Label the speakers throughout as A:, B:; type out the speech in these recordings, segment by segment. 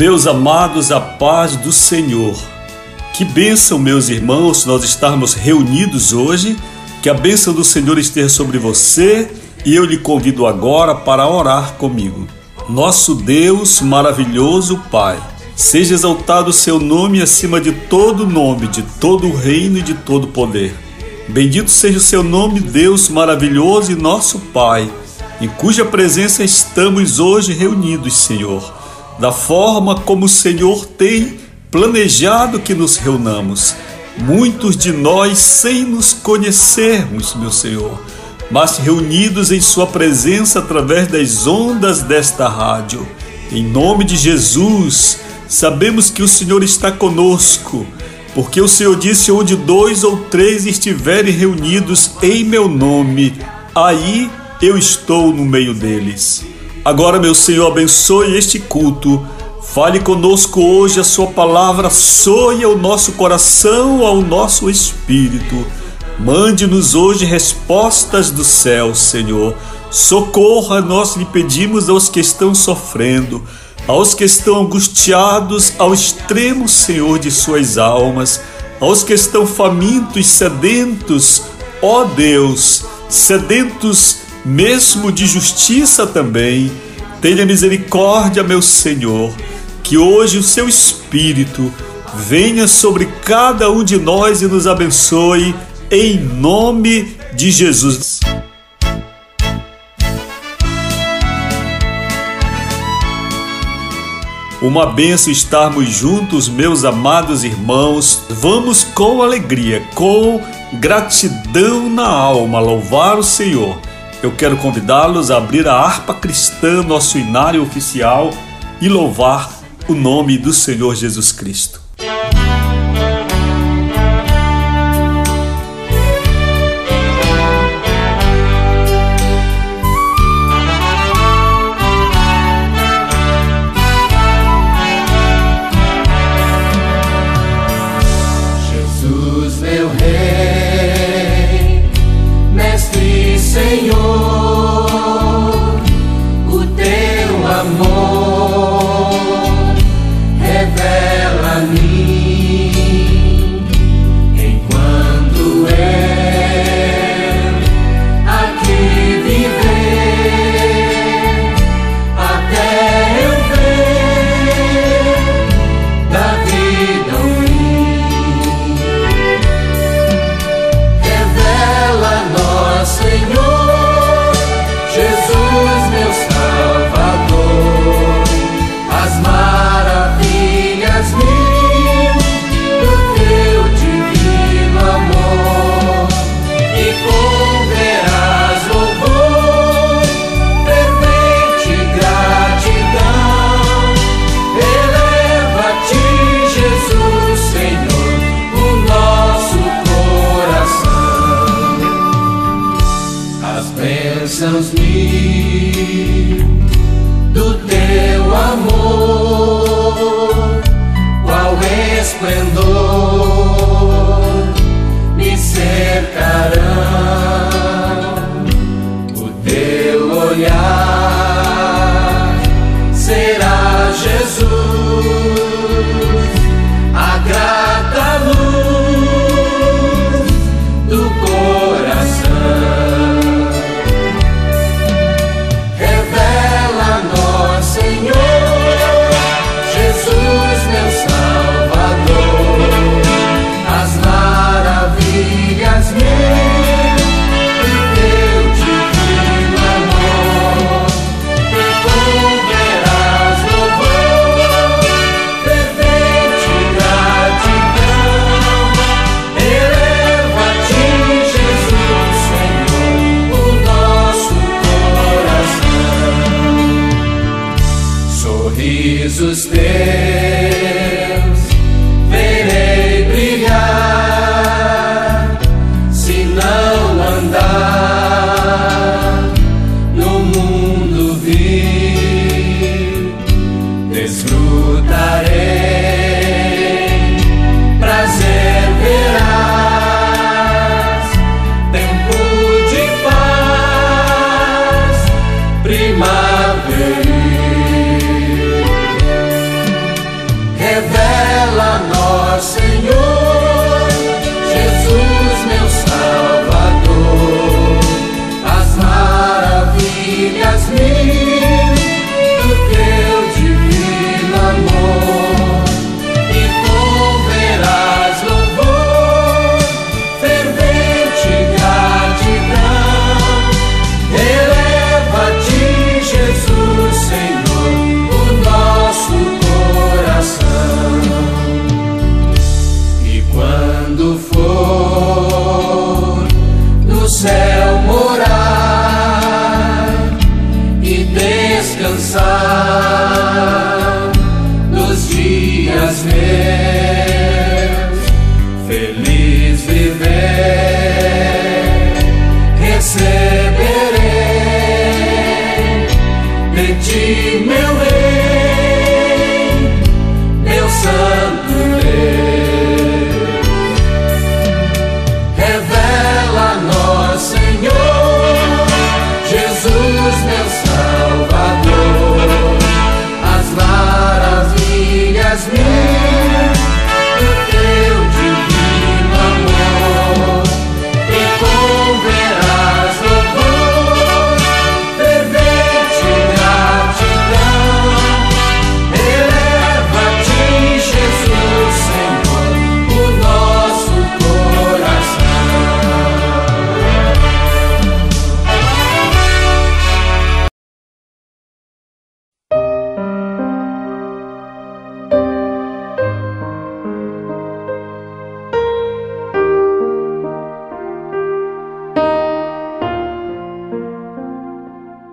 A: Meus amados, a paz do Senhor. Que bênção, meus irmãos, nós estarmos reunidos hoje. Que a bênção do Senhor esteja sobre você e eu lhe convido agora para orar comigo. Nosso Deus maravilhoso Pai, seja exaltado o seu nome acima de todo nome, de todo reino e de todo poder. Bendito seja o seu nome, Deus maravilhoso e nosso Pai, em cuja presença estamos hoje reunidos, Senhor da forma como o Senhor tem planejado que nos reunamos. Muitos de nós sem nos conhecermos, meu Senhor, mas reunidos em Sua presença através das ondas desta rádio. Em nome de Jesus, sabemos que o Senhor está conosco, porque o Senhor disse: onde dois ou três estiverem reunidos em meu nome, aí eu estou no meio deles. Agora, meu Senhor, abençoe este culto. Fale conosco hoje, a Sua palavra soe ao nosso coração, ao nosso espírito. Mande-nos hoje respostas do céu, Senhor. Socorra, nós lhe pedimos aos que estão sofrendo, aos que estão angustiados ao extremo, Senhor, de suas almas, aos que estão famintos, sedentos, ó Deus, sedentos mesmo de justiça também. Tenha misericórdia, meu Senhor, que hoje o seu Espírito venha sobre cada um de nós e nos abençoe, em nome de Jesus. Uma benção estarmos juntos, meus amados irmãos. Vamos com alegria, com gratidão na alma, louvar o Senhor eu quero convidá-los a abrir a harpa cristã, nosso inário oficial, e louvar o nome do Senhor Jesus Cristo.
B: Yes.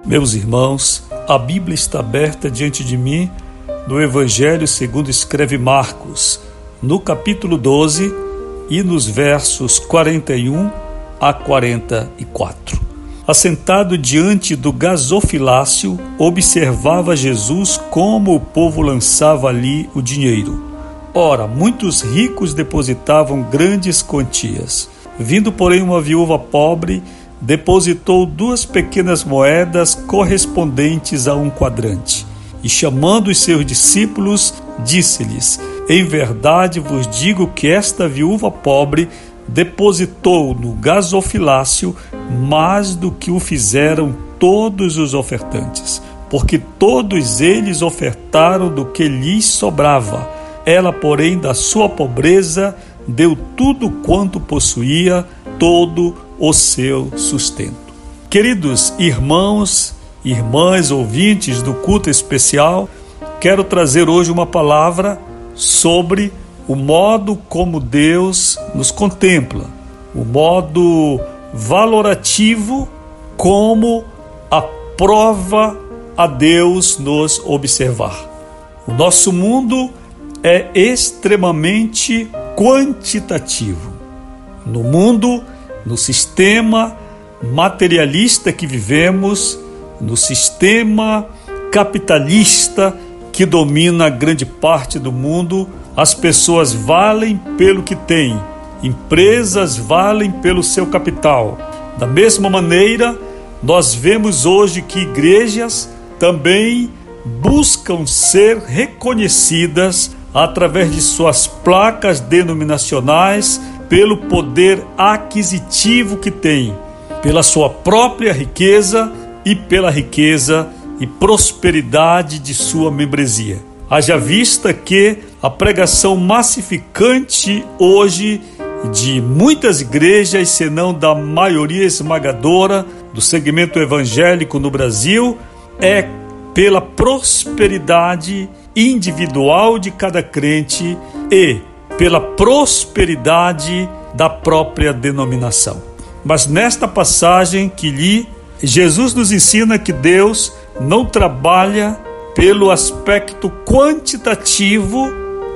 A: Meus irmãos, a Bíblia está aberta diante de mim no Evangelho segundo escreve Marcos, no capítulo 12 e nos versos 41 a 44. Assentado diante do gasofilácio, observava Jesus como o povo lançava ali o dinheiro. Ora, muitos ricos depositavam grandes quantias. Vindo, porém, uma viúva pobre, depositou duas pequenas moedas correspondentes a um quadrante. E chamando os seus discípulos, disse-lhes: Em verdade vos digo que esta viúva pobre depositou no gasofilácio mais do que o fizeram todos os ofertantes, porque todos eles ofertaram do que lhes sobrava. Ela, porém, da sua pobreza, deu tudo quanto possuía, todo o seu sustento. Queridos irmãos, irmãs, ouvintes do culto especial, quero trazer hoje uma palavra sobre o modo como Deus nos contempla, o modo valorativo como aprova a Deus nos observar. O nosso mundo é extremamente quantitativo. No mundo, no sistema materialista que vivemos, no sistema capitalista que domina grande parte do mundo, as pessoas valem pelo que têm, empresas valem pelo seu capital. Da mesma maneira, nós vemos hoje que igrejas também buscam ser reconhecidas através de suas placas denominacionais pelo poder aquisitivo que têm, pela sua própria riqueza e pela riqueza e prosperidade de sua membresia. Haja vista que a pregação massificante hoje de muitas igrejas, se não da maioria esmagadora do segmento evangélico no Brasil, é pela prosperidade individual de cada crente e pela prosperidade da própria denominação. Mas nesta passagem que li, Jesus nos ensina que Deus não trabalha pelo aspecto quantitativo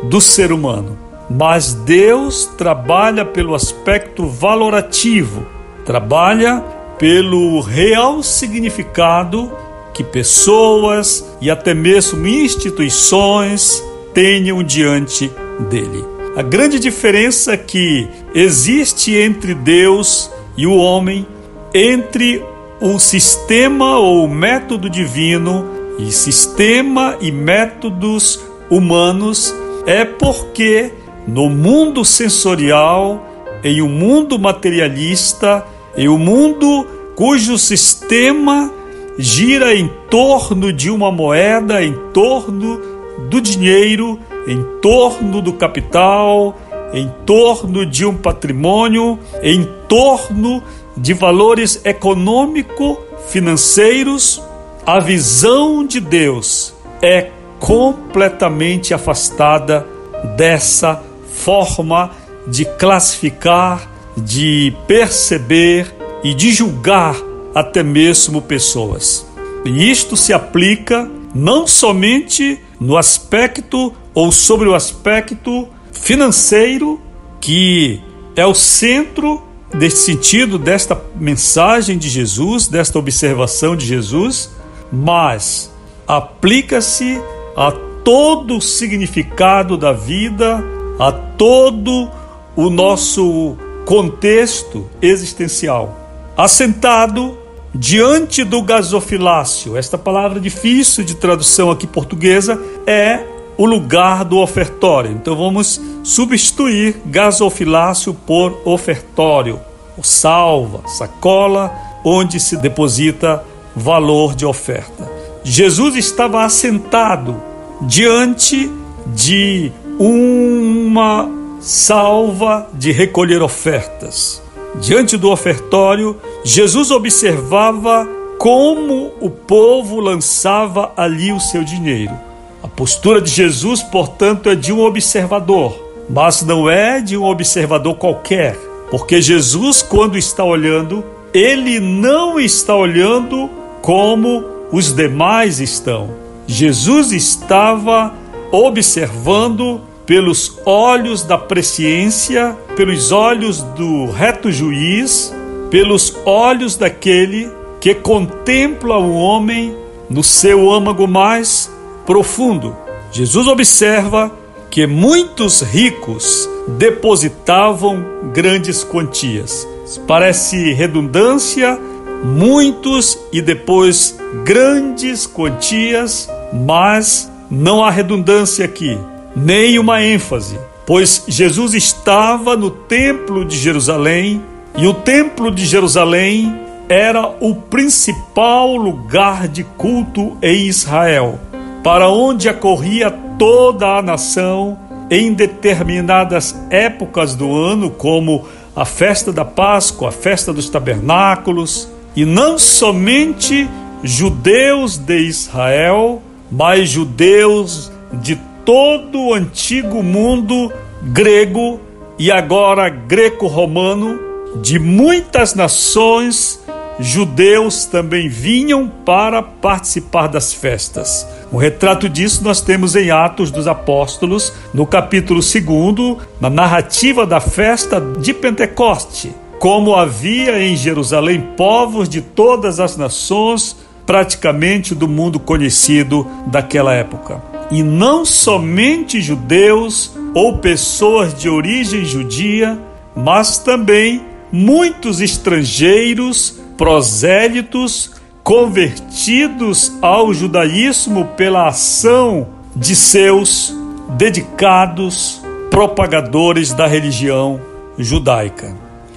A: do ser humano, mas Deus trabalha pelo aspecto valorativo, trabalha pelo real significado que pessoas e até mesmo instituições tenham diante dele. A grande diferença que existe entre Deus e o homem, entre o sistema ou método divino e sistema e métodos humanos, é porque no mundo sensorial, em um mundo materialista, em um mundo cujo sistema gira em torno de uma moeda, em torno do dinheiro, em torno do capital, em torno de um patrimônio, em torno de valores econômico-financeiros, a visão de Deus é completamente afastada dessa forma de classificar, de perceber e de julgar até mesmo pessoas. E isto se aplica não somente no aspecto ou sobre o aspecto financeiro, que é o centro deste sentido desta mensagem de Jesus, desta observação de Jesus, mas aplica-se a todo o significado da vida, a todo o nosso contexto existencial. Assentado diante do gasofilácio, esta palavra difícil de tradução aqui portuguesa é o lugar do ofertório. Então vamos substituir gasofilácio por ofertório, o salva, sacola onde se deposita valor de oferta. Jesus estava assentado diante de uma salva de recolher ofertas. Diante do ofertório, Jesus observava como o povo lançava ali o seu dinheiro. A postura de Jesus, portanto, é de um observador, mas não é de um observador qualquer, porque Jesus, quando está olhando, ele não está olhando como os demais estão. Jesus estava observando pelos olhos da presciência, pelos olhos do reto juiz, pelos olhos daquele que contempla o homem no seu âmago mais profundo. Jesus observa que muitos ricos depositavam grandes quantias. Parece redundância, muitos e depois grandes quantias, mas não há redundância aqui, nem uma ênfase, pois Jesus estava no templo de Jerusalém e o templo de Jerusalém era o principal lugar de culto em Israel para onde acorria toda a nação em determinadas épocas do ano, como a festa da Páscoa, a festa dos tabernáculos, e não somente judeus de Israel, mas judeus de todo o antigo mundo grego e agora greco-romano, de muitas nações judeus também vinham para participar das festas. Um retrato disso nós temos em Atos dos Apóstolos, no capítulo 2, na narrativa da festa de Pentecoste. Como havia em Jerusalém povos de todas as nações, praticamente do mundo conhecido daquela época. E não somente judeus ou pessoas de origem judia, mas também muitos estrangeiros prosélitos convertidos ao judaísmo pela ação de seus dedicados propagadores da religião judaica.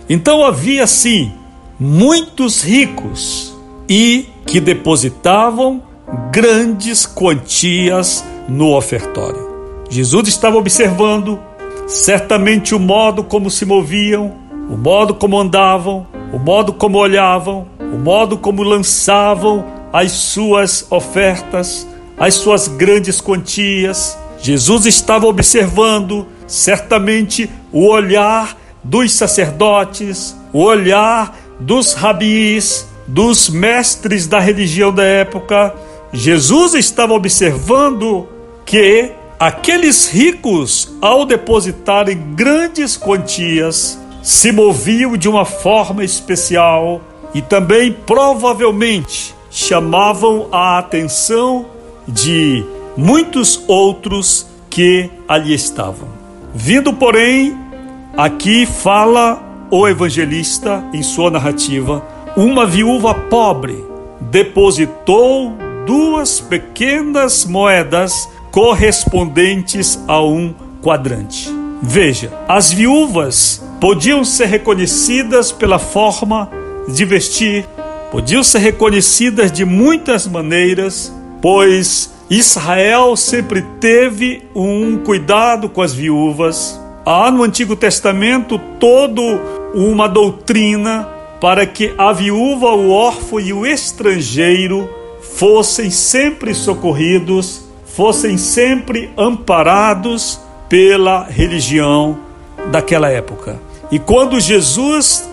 A: Então havia sim muitos ricos e que depositavam grandes quantias no ofertório. Jesus estava observando certamente o modo como se moviam, o modo como andavam, o modo como olhavam, o modo como lançavam as suas ofertas, as suas grandes quantias. Jesus estava observando certamente o olhar dos sacerdotes, o olhar dos rabis, dos mestres da religião da época. Jesus estava observando que aqueles ricos, ao depositarem grandes quantias, se moviam de uma forma especial e também provavelmente chamavam a atenção de muitos outros que ali estavam. Vindo, porém, aqui fala o evangelista em sua narrativa, uma viúva pobre depositou duas pequenas moedas correspondentes a um quadrante. Veja, as viúvas podiam ser reconhecidas pela forma de vestir, podiam ser reconhecidas de muitas maneiras, pois Israel sempre teve um cuidado com as viúvas. Há no Antigo Testamento toda uma doutrina para que a viúva, o órfão e o estrangeiro fossem sempre socorridos, fossem sempre amparados pela religião daquela época. E quando Jesus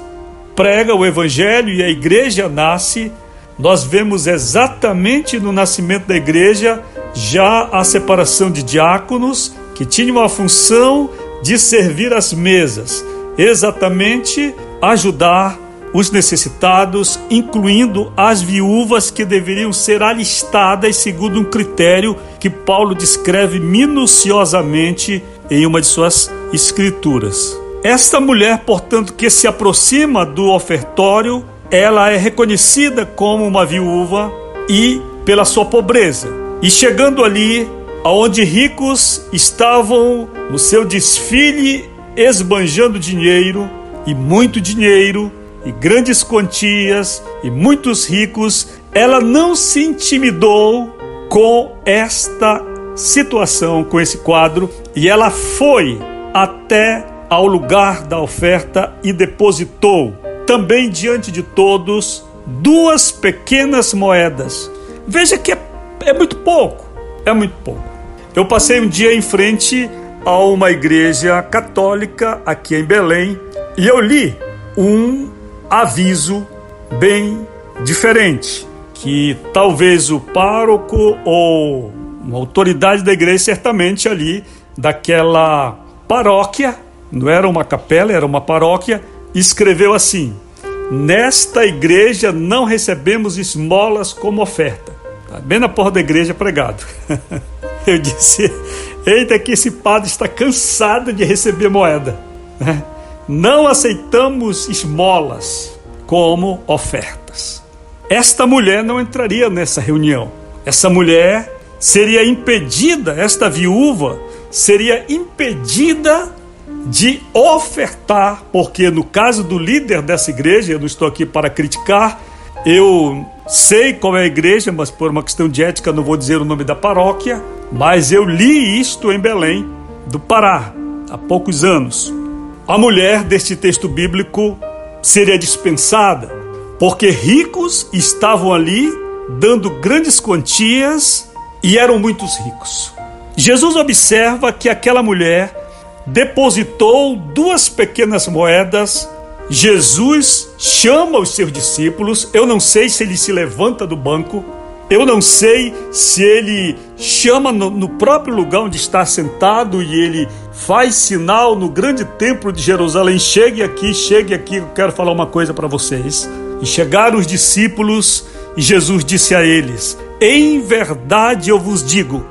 A: prega o evangelho e a igreja nasce, nós vemos exatamente no nascimento da igreja já a separação de diáconos que tinham a função de servir as mesas, exatamente ajudar os necessitados, incluindo as viúvas que deveriam ser alistadas segundo um critério que Paulo descreve minuciosamente em uma de suas escrituras. Esta mulher, portanto, que se aproxima do ofertório, ela é reconhecida como uma viúva e pela sua pobreza. E chegando ali, aonde ricos estavam no seu desfile esbanjando dinheiro e muito dinheiro, e grandes quantias e muitos ricos, ela não se intimidou com esta situação, com esse quadro, e ela foi até ao lugar da oferta e depositou também diante de todos duas pequenas moedas. Veja que é, é muito pouco, é muito pouco. Eu passei um dia em frente a uma igreja católica aqui em Belém e eu li um aviso bem diferente, que talvez o pároco ou uma autoridade da igreja, certamente ali daquela paróquia, não era uma capela, era uma paróquia, escreveu assim: Nesta igreja não recebemos esmolas como oferta. Tá bem na porta da igreja pregado. Eu disse: Eita, que esse padre está cansado de receber moeda. Né? não aceitamos esmolas como ofertas. Esta mulher não entraria nessa reunião. Essa mulher seria impedida, esta viúva seria impedida de ofertar, porque no caso do líder dessa igreja, eu não estou aqui para criticar, eu sei qual é a igreja, mas por uma questão de ética não vou dizer o nome da paróquia, mas eu li isto em Belém, do Pará, há poucos anos a mulher deste texto bíblico seria dispensada, porque ricos estavam ali dando grandes quantias e eram muitos ricos. Jesus observa que aquela mulher depositou duas pequenas moedas. Jesus chama os seus discípulos. Eu não sei se ele se levanta do banco eu não sei se ele chama no, no, próprio lugar onde está sentado e ele faz sinal no grande templo de Jerusalém: chegue aqui, chegue aqui, eu quero falar uma coisa para vocês. E chegaram os discípulos e Jesus disse a eles: Em verdade eu vos digo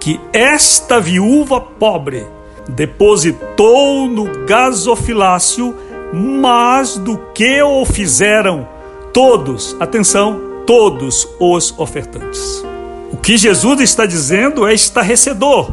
A: que esta viúva pobre depositou no gasofilácio mais do que o fizeram todos. Atenção todos os ofertantes. O que Jesus está dizendo é estarrecedor,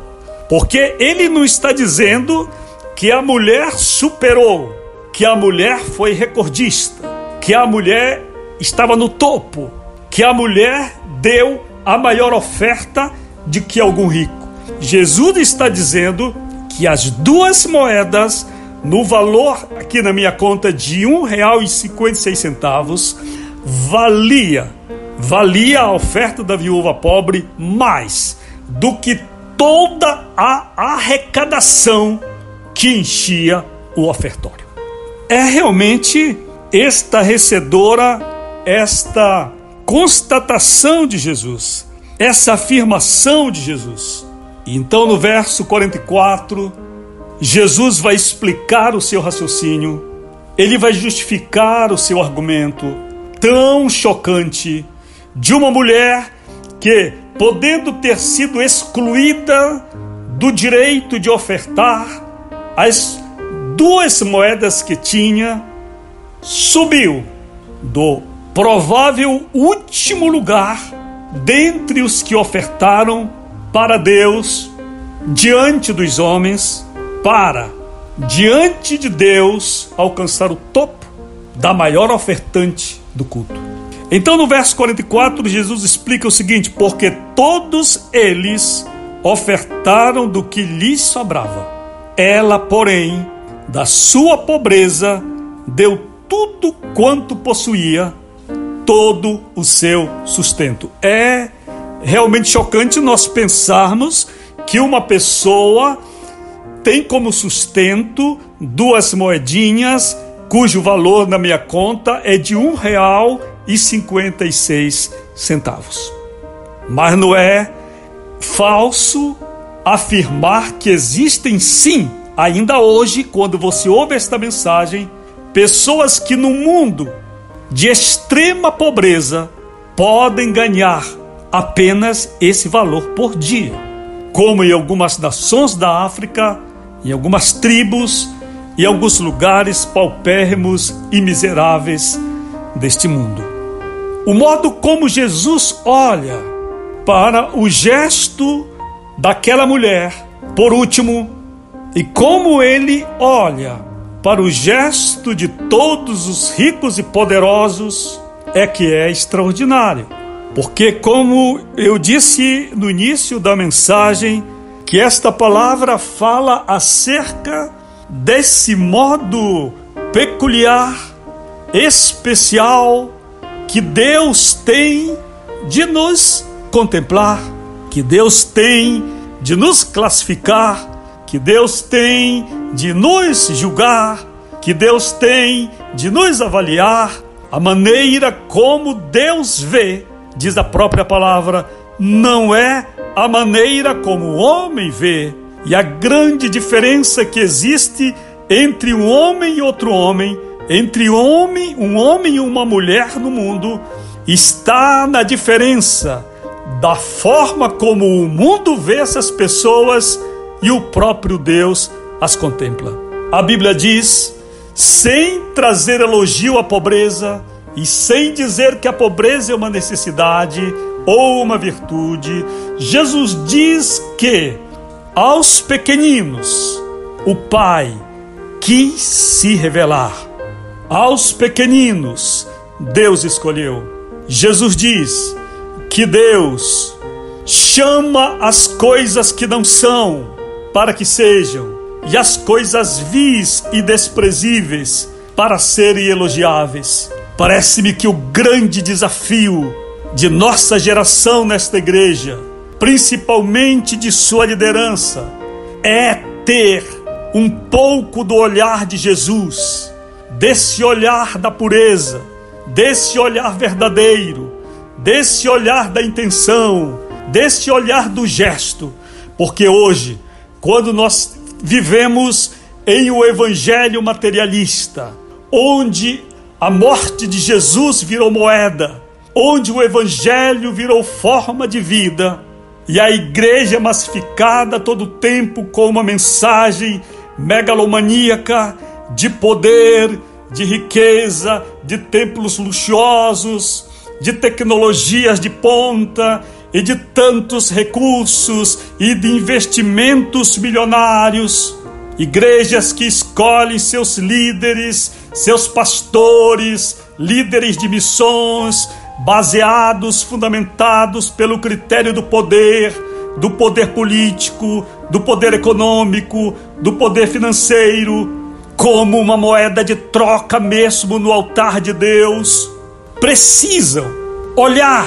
A: porque ele não está dizendo que a mulher superou, que a mulher foi recordista, que a mulher estava no topo, que a mulher deu a maior oferta de que algum rico. Jesus está dizendo que as duas moedas, no valor aqui na minha conta de R$ 1,56, valia valia a oferta da viúva pobre mais do que toda a arrecadação que enchia o ofertório. É realmente estarrecedora esta constatação de Jesus. essa afirmação de Jesus. Então, no verso 44, Jesus vai explicar o seu raciocínio, ele vai justificar o seu argumento tão chocante de uma mulher que, podendo ter sido excluída do direito de ofertar as duas moedas que tinha, subiu do provável último lugar dentre os que ofertaram para Deus diante dos homens, para diante de Deus alcançar o topo da maior ofertante do culto. Então, no verso 44, Jesus explica o seguinte: porque todos eles ofertaram do que lhes sobrava. Ela, porém, da sua pobreza, deu tudo quanto possuía, todo o seu sustento. É realmente chocante nós pensarmos que uma pessoa tem como sustento duas moedinhas cujo valor na minha conta é de um real e cinquenta e seis centavos. Mas não é falso afirmar que existem sim, ainda hoje, quando você ouve esta mensagem, pessoas que no mundo de extrema pobreza podem ganhar apenas esse valor por dia, como em algumas nações da África, em algumas tribos e alguns lugares paupérrimos e miseráveis deste mundo. O modo como Jesus olha para o gesto daquela mulher, por último, e como ele olha para o gesto de todos os ricos e poderosos, é que é extraordinário. Porque, como eu disse no início da mensagem, que esta palavra fala acerca desse modo peculiar, especial, que Deus tem de nos contemplar, que Deus tem de nos classificar, que Deus tem de nos julgar, que Deus tem de nos avaliar, a maneira como Deus vê diz a própria palavra, não é a maneira como o homem vê. E a grande diferença que existe entre um homem e outro homem, entre um homem, um homem e uma mulher no mundo, está na diferença da forma como o mundo vê essas pessoas e o próprio Deus as contempla. A Bíblia diz, sem trazer elogio à pobreza, e sem dizer que a pobreza é uma necessidade ou uma virtude, Jesus diz que aos pequeninos o Pai quis se revelar. Aos pequeninos Deus escolheu. Jesus diz que Deus chama as coisas que não são para que sejam, e as coisas vis e desprezíveis para serem elogiáveis. Parece-me que o grande desafio de nossa geração nesta igreja, principalmente de sua liderança, é ter um pouco do olhar de Jesus, desse olhar da pureza, desse olhar verdadeiro, desse olhar da intenção, desse olhar do gesto, porque hoje, quando nós vivemos em um evangelho materialista, onde a morte de Jesus virou moeda, onde o evangelho virou forma de vida, e a igreja é massificada todo o tempo com uma mensagem megalomaníaca de poder, de riqueza, de templos luxuosos, de tecnologias de ponta e de tantos recursos e de investimentos milionários. Igrejas que escolhem seus líderes seus pastores, líderes de missões, baseados, fundamentados pelo critério do poder, do poder político, do poder econômico, do poder financeiro, como uma moeda de troca mesmo no altar de Deus, precisam olhar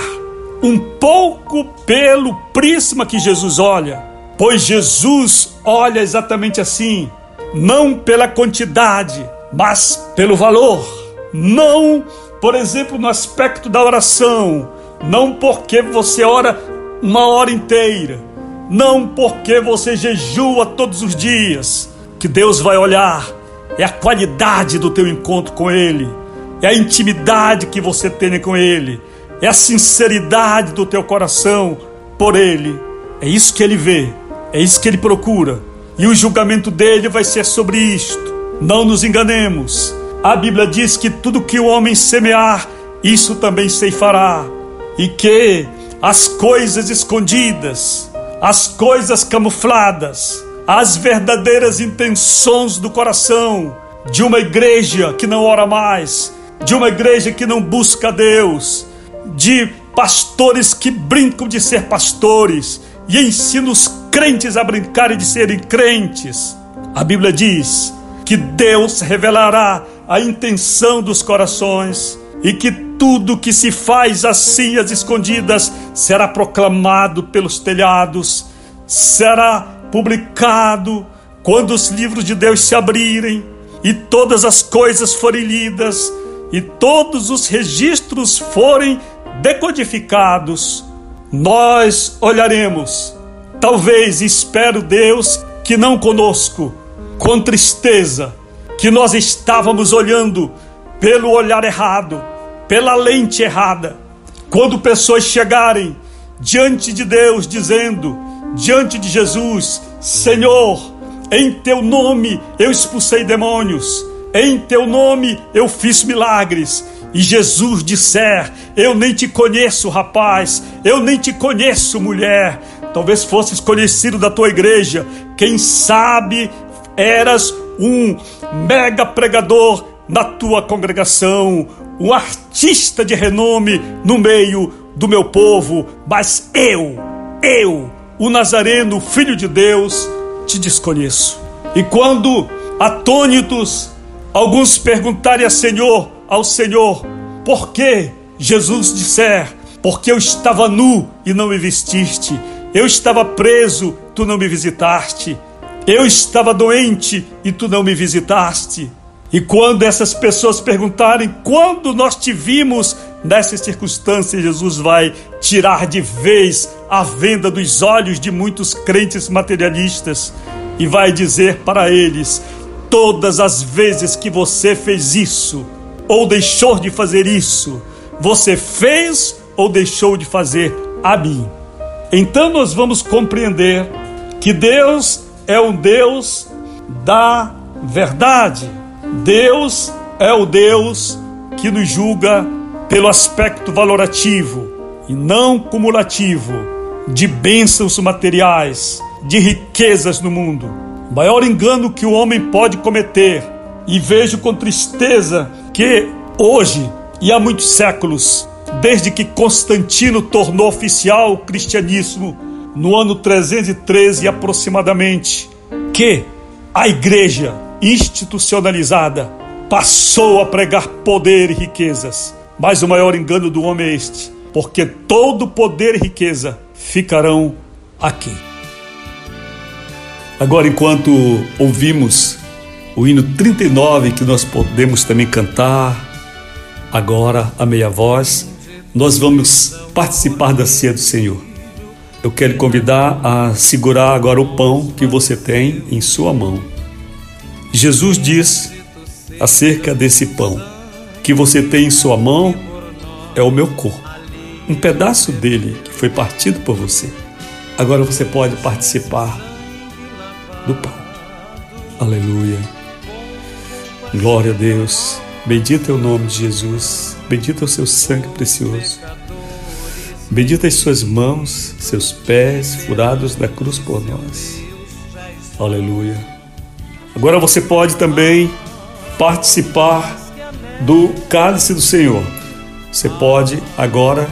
A: um pouco pelo prisma que Jesus olha, pois Jesus olha exatamente assim, não pela quantidade, mas pelo valor. Não, por exemplo, no aspecto da oração, não porque você ora uma hora inteira, não porque você jejua todos os dias, que Deus vai olhar, é a qualidade do teu encontro com Ele, é a intimidade que você tem com Ele, é a sinceridade do teu coração por Ele. É isso que Ele vê, é isso que Ele procura, e o julgamento dele vai ser sobre isto. Não nos enganemos. A Bíblia diz que tudo que o homem semear, isso também ceifará, e que as coisas escondidas, as coisas camufladas, as verdadeiras intenções do coração de uma igreja que não ora mais, de uma igreja que não busca Deus, de pastores que brincam de ser pastores e ensinam os crentes a brincarem de serem crentes. A Bíblia diz que Deus revelará a intenção dos corações e que tudo que se faz assim às escondidas será proclamado pelos telhados, será publicado quando os livros de Deus se abrirem e todas as coisas forem lidas e todos os registros forem decodificados, nós olharemos. Talvez espero Deus que não conosco, com tristeza, que nós estávamos olhando pelo olhar errado pela lente errada. Quando pessoas chegarem diante de Deus dizendo, diante de Jesus, Senhor, em teu nome eu expulsei demônios, em teu nome eu fiz milagres. E Jesus disser: Eu nem te conheço, rapaz, eu nem te conheço, mulher. Talvez fosses conhecido da tua igreja, quem sabe eras um mega pregador na tua congregação, um artista de renome no meio do meu povo, mas eu, eu, o Nazareno, filho de Deus, te desconheço. E quando, atônitos, alguns perguntarem a Senhor, ao Senhor, por que Jesus disser, porque eu estava nu e não me vestiste, eu estava preso, tu não me visitaste, eu estava doente e tu não me visitaste. E quando essas pessoas perguntarem quando nós te vimos nessas circunstâncias, Jesus vai tirar de vez a venda dos olhos de muitos crentes materialistas e vai dizer para eles: todas as vezes que você fez isso ou deixou de fazer isso, você fez ou deixou de fazer a mim. Então nós vamos compreender que Deus é um Deus da verdade Deus é o Deus que nos julga pelo aspecto valorativo e não cumulativo de bênçãos materiais, de riquezas no mundo. O maior engano que o homem pode cometer, e vejo com tristeza que hoje e há muitos séculos, desde que Constantino tornou oficial o cristianismo no ano 313 aproximadamente, que a igreja institucionalizada, passou a pregar poder e riquezas. Mas o maior engano do homem é este, porque todo poder e riqueza ficarão aqui. Agora, enquanto ouvimos o hino 39, que nós podemos também cantar, agora a meia voz, nós vamos participar da ceia do Senhor. Eu quero convidar a segurar agora o pão que você tem em sua mão. Jesus diz acerca desse pão que você tem em sua mão é o meu corpo, um pedaço dele que foi partido por você. Agora você pode participar do pão. Aleluia. Glória a Deus. Bendito é o nome de Jesus. Bendito é o seu sangue precioso. Bendita as suas mãos, seus pés furados da cruz por nós. Aleluia. Agora você pode também participar do cálice do Senhor. Você pode agora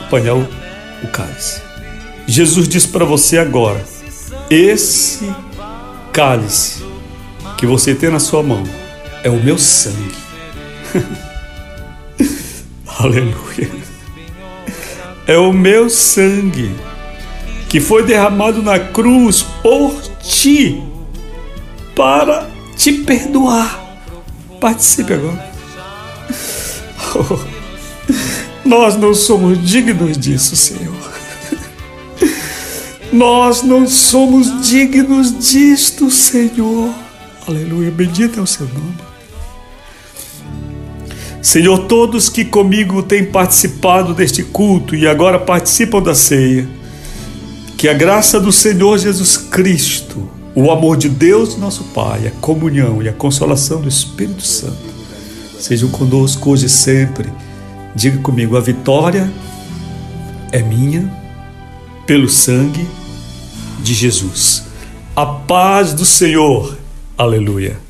A: apanhar o, o cálice. Jesus diz para você agora: esse cálice que você tem na sua mão é o meu sangue. Aleluia. É o meu sangue que foi derramado na cruz por ti para te perdoar. Participe agora. Nós não somos dignos disso, Senhor. Nós não somos dignos disto, Senhor. Aleluia, bendito é o seu nome. Senhor, todos que comigo têm participado deste culto e agora participam da ceia, que a graça do Senhor Jesus Cristo, o amor de Deus, nosso Pai, a comunhão e a consolação do Espírito Santo sejam conosco hoje e sempre. Diga comigo: a vitória é minha pelo sangue de Jesus. A paz do Senhor. Aleluia.